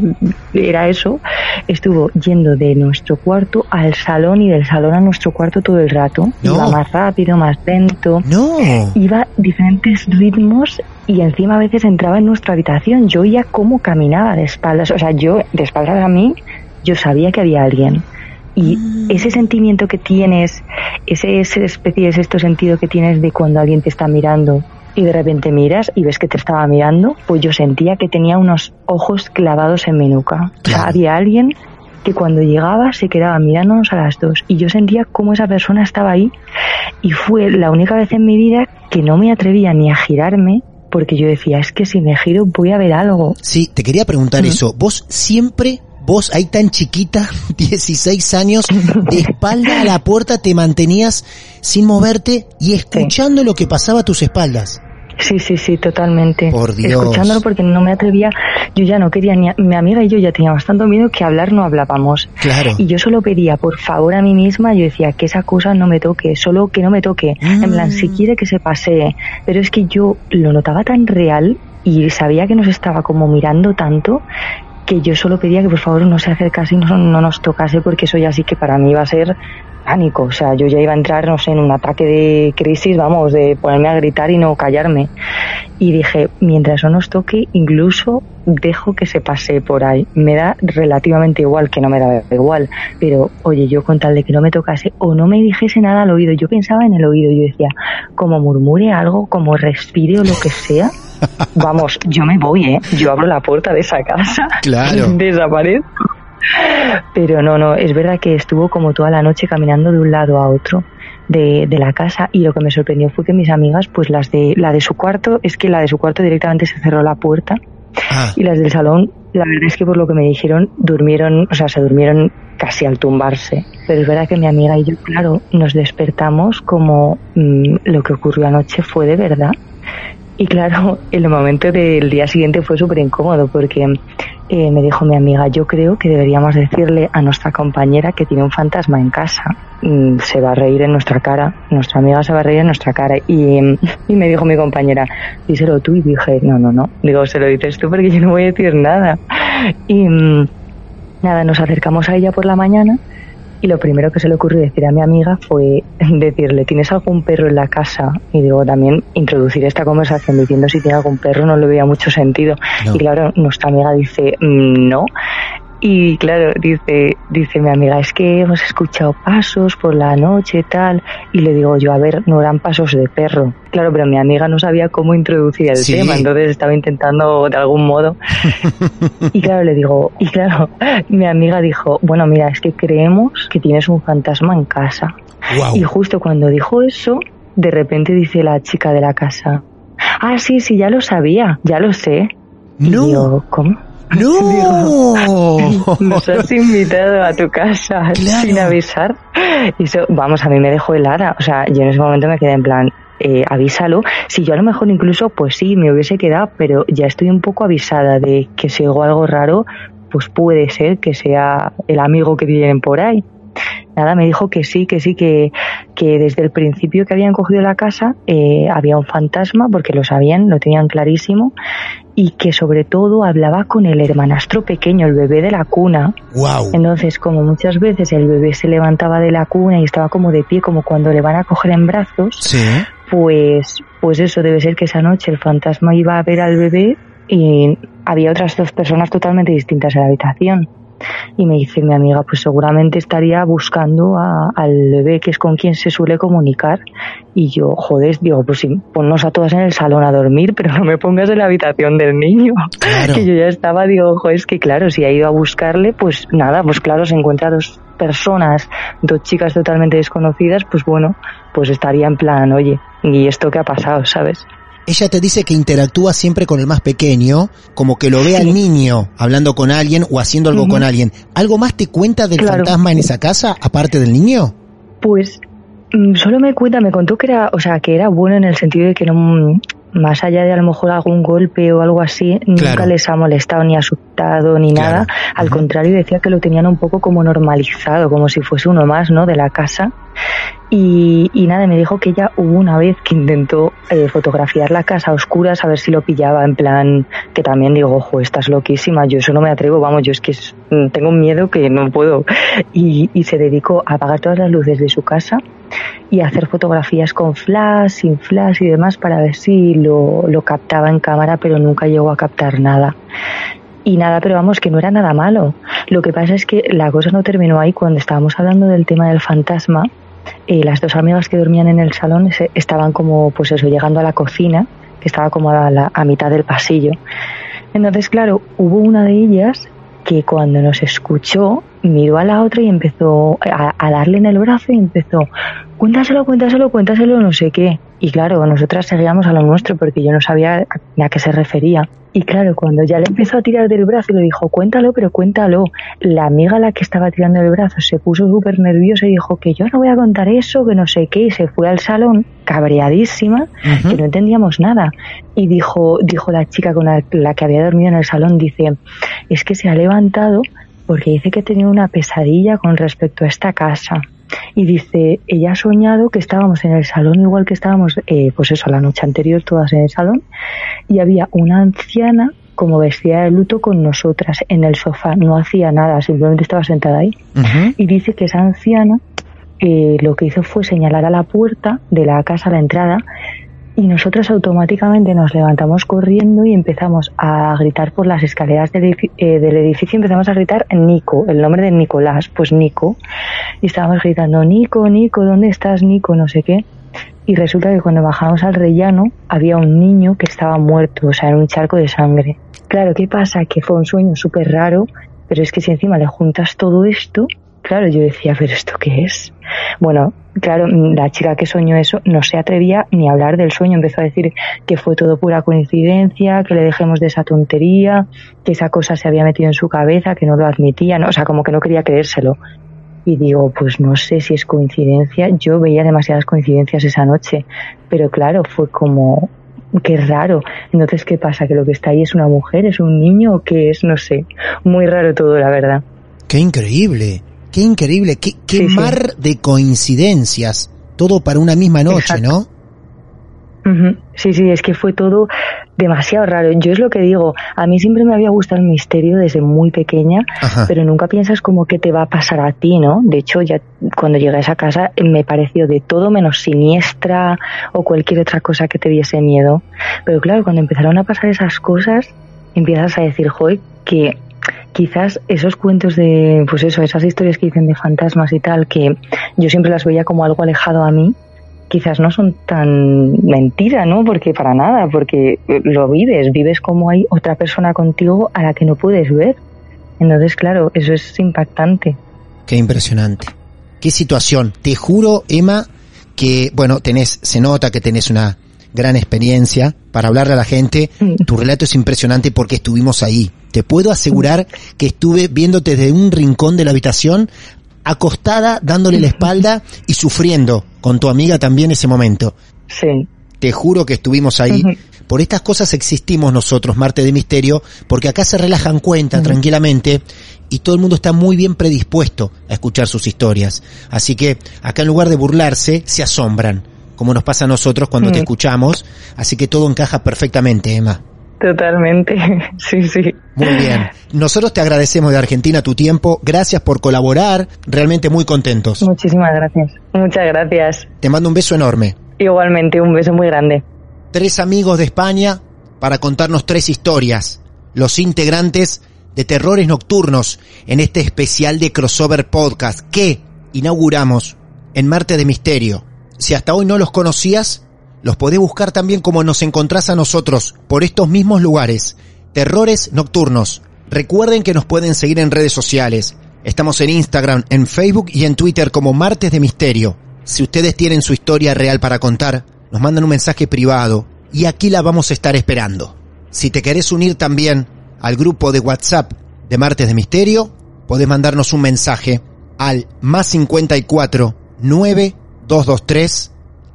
era eso, estuvo yendo de nuestro cuarto al salón y del salón a nuestro cuarto todo el rato. Iba más rápido, más lento. No. Iba diferentes ritmos y encima a veces entraba en nuestra habitación. Yo oía cómo caminaba de espaldas. O sea, yo de espaldas a mí, yo sabía que había alguien. Y mm. ese sentimiento que tienes, ese, ese especie de sexto sentido que tienes de cuando alguien te está mirando y de repente miras y ves que te estaba mirando, pues yo sentía que tenía unos ojos clavados en mi nuca. O sea, había alguien que cuando llegaba se quedaba mirándonos a las dos y yo sentía cómo esa persona estaba ahí y fue la única vez en mi vida que no me atrevía ni a girarme porque yo decía, es que si me giro voy a ver algo. Sí, te quería preguntar eso. ¿Vos siempre vos ahí tan chiquita, 16 años, de espalda a la puerta te mantenías sin moverte y escuchando lo que pasaba a tus espaldas. Sí, sí, sí, totalmente. Por Dios. Escuchándolo porque no me atrevía, yo ya no quería ni, mi amiga y yo ya teníamos tanto miedo que hablar no hablábamos. Claro. Y yo solo pedía, por favor, a mí misma, yo decía, que esa cosa no me toque, solo que no me toque. En plan, si mm. quiere que se pase. Pero es que yo lo notaba tan real y sabía que nos estaba como mirando tanto que yo solo pedía que por favor no se acercase y no, no nos tocase porque eso ya sí que para mí iba a ser pánico. O sea, yo ya iba a entrar, no sé, en un ataque de crisis, vamos, de ponerme a gritar y no callarme. Y dije, mientras no nos toque, incluso dejo que se pase por ahí. Me da relativamente igual, que no me da igual. Pero, oye, yo con tal de que no me tocase o no me dijese nada al oído, yo pensaba en el oído, yo decía, como murmure algo, como respire o lo que sea, vamos, yo me voy, ¿eh? Yo abro la puerta de esa casa, claro. desaparezco. Pero no, no, es verdad que estuvo como toda la noche caminando de un lado a otro de, de, la casa y lo que me sorprendió fue que mis amigas, pues las de la de su cuarto, es que la de su cuarto directamente se cerró la puerta ah. y las del salón, la verdad es que por lo que me dijeron, durmieron, o sea, se durmieron casi al tumbarse. Pero es verdad que mi amiga y yo, claro, nos despertamos como mmm, lo que ocurrió anoche fue de verdad. Y claro, el momento del día siguiente fue súper incómodo porque eh, me dijo mi amiga, yo creo que deberíamos decirle a nuestra compañera que tiene un fantasma en casa. Mm, se va a reír en nuestra cara, nuestra amiga se va a reír en nuestra cara. Y, y me dijo mi compañera, díselo tú. Y dije, no, no, no. Digo, se lo dices tú porque yo no voy a decir nada. Y mm, nada, nos acercamos a ella por la mañana y lo primero que se le ocurrió decir a mi amiga fue decirle, ¿tienes algún perro en la casa? Y digo, también introducir esta conversación diciendo si tiene algún perro no le veía mucho sentido. No. Y claro, nuestra amiga dice, mm, no. Y claro, dice, dice mi amiga, es que hemos escuchado pasos por la noche tal. Y le digo yo, a ver, no eran pasos de perro. Claro, pero mi amiga no sabía cómo introducir el sí. tema, entonces estaba intentando de algún modo. y claro, le digo, y claro, mi amiga dijo, bueno, mira, es que creemos que tienes un fantasma en casa. Wow. Y justo cuando dijo eso, de repente dice la chica de la casa, ah, sí, sí, ya lo sabía, ya lo sé. No. Y digo, ¿cómo? ¡No! Nos has invitado a tu casa Claro. sin avisar. Y eso, vamos, a mí me dejó helada. O sea, yo en ese momento me quedé en plan, eh, avísalo. Si yo a lo mejor incluso, pues sí, me hubiese quedado, pero ya estoy un poco avisada de que si oigo algo raro, pues puede ser que sea el amigo que tienen por ahí. Nada, me dijo que sí, que sí, que, que desde el principio que habían cogido la casa eh, había un fantasma, porque lo sabían, lo tenían clarísimo, y que sobre todo hablaba con el hermanastro pequeño, el bebé de la cuna. Wow. Entonces, como muchas veces el bebé se levantaba de la cuna y estaba como de pie, como cuando le van a coger en brazos, Sí. pues, pues eso debe ser que esa noche el fantasma iba a ver al bebé y había otras dos personas totalmente distintas en la habitación. Y me dice mi amiga, pues seguramente estaría buscando a- al bebé, que es con quien se suele comunicar. Y yo, joder, digo, pues sí, ponnos a todas en el salón a dormir, pero no me pongas en la habitación del niño. Claro. Que yo ya estaba, digo, joder, es que claro, si ha ido a buscarle, pues nada, pues claro, se encuentra dos personas, dos chicas totalmente desconocidas, pues bueno, pues estaría en plan, oye, ¿y esto qué ha pasado, sabes? Ella te dice que interactúa siempre con el más pequeño, como que lo ve al niño hablando con alguien o haciendo algo con alguien. ¿Algo más te cuenta del Claro. fantasma en esa casa, aparte del niño? Pues mm, solo me cuenta, me contó que era, o sea, que era bueno en el sentido de que no, más allá de a lo mejor algún golpe o algo así, nunca les ha molestado ni asustado ni Claro. nada. Al contrario, decía que lo tenían un poco como normalizado, como si fuese uno más, ¿no? De la casa. Y, y nada, me dijo que ella hubo una vez que intentó eh, fotografiar la casa a oscuras a ver si lo pillaba, en plan, que también digo, ojo, estás loquísima, yo eso no me atrevo, vamos, yo es que mm, tengo un miedo que no puedo. Y, y se dedicó a apagar todas las luces de su casa y hacer fotografías con flash, sin flash y demás para ver si lo, lo captaba en cámara, pero nunca llegó a captar nada. Y nada, pero vamos, que no era nada malo. Lo que pasa es que la cosa no terminó ahí. Cuando estábamos hablando del tema del fantasma, eh, las dos amigas que dormían en el salón estaban como, pues eso, llegando a la cocina, que estaba como a, la, a mitad del pasillo. Entonces, claro, hubo una de ellas que cuando nos escuchó miró a la otra y empezó a, a darle en el brazo y empezó, cuéntaselo, cuéntaselo, cuéntaselo, no sé qué. Y claro, nosotras seguíamos a lo nuestro porque yo no sabía a, a qué se refería. Y claro, cuando ya le empezó a tirar del brazo y le dijo, cuéntalo, pero cuéntalo, la amiga a la que estaba tirando el brazo se puso súper nerviosa y dijo que yo no voy a contar eso, que no sé qué, y se fue al salón cabreadísima, que no entendíamos nada. Y dijo, dijo la chica con la, la que había dormido en el salón, dice, es que se ha levantado porque dice que tenía una pesadilla con respecto a esta casa. Y dice, ella ha soñado que estábamos en el salón igual que estábamos, eh, pues eso, la noche anterior todas en el salón, y había una anciana como vestida de luto con nosotras en el sofá, no hacía nada, simplemente estaba sentada ahí. Y dice que esa anciana eh, lo que hizo fue señalar a la puerta de la casa, a la entrada, y nosotros automáticamente nos levantamos corriendo y empezamos a gritar por las escaleras del, edifi- eh, del edificio, empezamos a gritar Nico, el nombre de Nicolás, pues Nico, y estábamos gritando Nico, Nico, ¿dónde estás Nico? No sé qué. Y resulta que cuando bajamos al rellano había un niño que estaba muerto, o sea, en un charco de sangre. Claro, ¿qué pasa? Que fue un sueño súper raro pero es que si encima le juntas todo esto, claro, yo decía, pero ¿esto qué es? Bueno, claro, la chica que soñó eso no se atrevía ni a hablar del sueño, empezó a decir que fue todo pura coincidencia, que le dejemos de esa tontería, que esa cosa se había metido en su cabeza, que no lo admitía, ¿no? o sea, como que no quería creérselo. Y digo, pues no sé si es coincidencia, yo veía demasiadas coincidencias esa noche, pero claro, fue como, qué raro. Entonces, ¿qué pasa? ¿Que lo que está ahí es una mujer, es un niño o qué es? No sé. Muy raro todo, la verdad. Qué increíble, qué increíble, qué, qué mar de coincidencias. Todo para una misma noche, ¿no? Sí, sí, es que fue todo demasiado raro. Yo es lo que digo, a mí siempre me había gustado el misterio desde muy pequeña, pero nunca piensas como que te va a pasar a ti, ¿no? De hecho, ya cuando llegué a esa casa me pareció de todo menos siniestra o cualquier otra cosa que te diese miedo. Pero claro, cuando empezaron a pasar esas cosas, empiezas a decir, joder, que quizás esos cuentos de, pues eso, esas historias que dicen de fantasmas y tal, que yo siempre las veía como algo alejado a mí, quizás no son tan mentira, ¿no? Porque para nada, porque lo vives, vives como hay otra persona contigo a la que no puedes ver. Entonces, claro, eso es impactante. Qué impresionante. Qué situación. Te juro, Emma, que, bueno, tenés, se nota que tenés una gran experiencia para hablarle a la gente. Mm. Tu relato es impresionante porque estuvimos ahí. Te puedo asegurar que estuve viéndote desde un rincón de la habitación acostada, dándole la espalda y sufriendo con tu amiga también ese momento. Sí. Te juro que estuvimos ahí. Por estas cosas existimos nosotros, Marte de Misterio, porque acá se relajan cuenta tranquilamente y todo el mundo está muy bien predispuesto a escuchar sus historias. Así que acá en lugar de burlarse, se asombran, como nos pasa a nosotros cuando te escuchamos. Así que todo encaja perfectamente, Emma. Totalmente, sí, sí. Muy bien. Nosotros te agradecemos de Argentina tu tiempo. Gracias por colaborar. Realmente muy contentos. Muchísimas gracias. Muchas gracias. Te mando un beso enorme. Igualmente, un beso muy grande. Tres amigos de España para contarnos tres historias. Los integrantes de Terrores Nocturnos en este especial de Crossover Podcast que inauguramos en Marte de Misterio. Si hasta hoy no los conocías, los podés buscar también como nos encontrás a nosotros por estos mismos lugares. Terrores Nocturnos. Recuerden que nos pueden seguir en redes sociales. Estamos en Instagram, en Facebook y en Twitter como Martes de Misterio. Si ustedes tienen su historia real para contar, nos mandan un mensaje privado y aquí la vamos a estar esperando. Si te querés unir también al grupo de WhatsApp de Martes de Misterio, podés mandarnos un mensaje al más 54 9223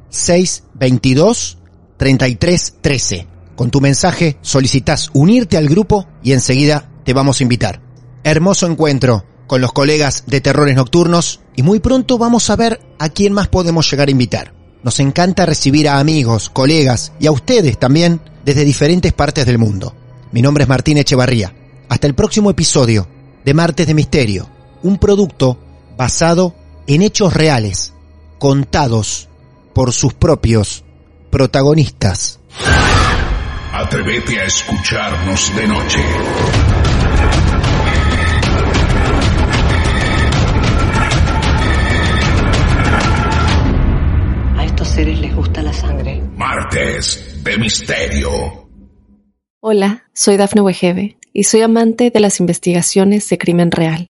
622 3313. Con tu mensaje solicitas unirte al grupo y enseguida te vamos a invitar. Hermoso encuentro con los colegas de Terrores Nocturnos y muy pronto vamos a ver a quién más podemos llegar a invitar. Nos encanta recibir a amigos, colegas y a ustedes también desde diferentes partes del mundo. Mi nombre es Martín Echevarría. Hasta el próximo episodio de Martes de Misterio, un producto basado en hechos reales, contados por sus propios protagonistas. Atrévete a escucharnos de noche. A estos seres les gusta la sangre. Martes de Misterio. Hola, soy Dafne Wegebe y soy amante de las investigaciones de crimen real.